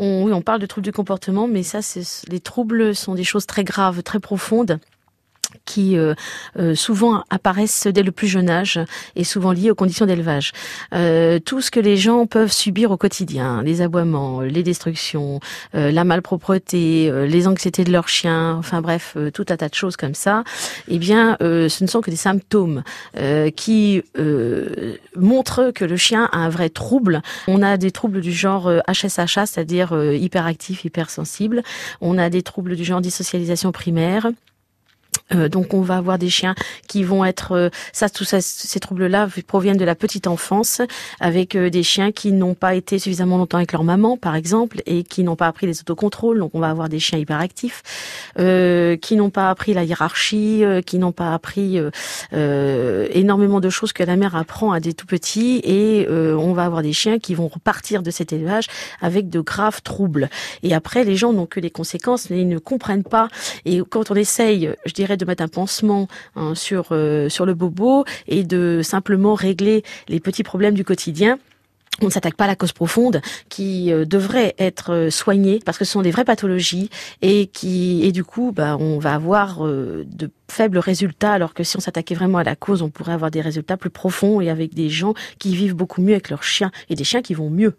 on, oui, on parle de troubles du comportement, mais ça, c'est, les troubles sont des choses très graves, très profondes qui euh, euh, souvent apparaissent dès le plus jeune âge et souvent liées aux conditions d'élevage. Euh, tout ce que les gens peuvent subir au quotidien, les aboiements, les destructions, la malpropreté, les anxiétés de leurs chiens, enfin bref, tout un tas de choses comme ça, eh bien, ce ne sont que des symptômes qui montrent que le chien a un vrai trouble. On a des troubles du genre HSHA, c'est-à-dire hyperactif, hypersensible. On a des troubles du genre dissocialisation primaire. Euh, donc on va avoir des chiens qui vont être euh, ça tous ces troubles-là proviennent de la petite enfance avec euh, des chiens qui n'ont pas été suffisamment longtemps avec leur maman par exemple et qui n'ont pas appris les autocontrôles. Donc on va avoir des chiens hyperactifs qui n'ont pas appris la hiérarchie qui n'ont pas appris énormément de choses que la mère apprend à des tout petits. Et on va avoir des chiens qui vont repartir de cet élevage avec de graves troubles. Et après les gens n'ont que les conséquences mais ils ne comprennent pas. Et quand on essaye je dirais de mettre un pansement hein, sur euh, sur le bobo et de simplement régler les petits problèmes du quotidien on ne s'attaque pas à la cause profonde qui euh, devrait être euh, soignée parce que ce sont des vraies pathologies et qui et du coup bah on va avoir de faibles résultats alors que si on s'attaquait vraiment à la cause on pourrait avoir des résultats plus profonds et avec des gens qui vivent beaucoup mieux avec leurs chiens et des chiens qui vont mieux.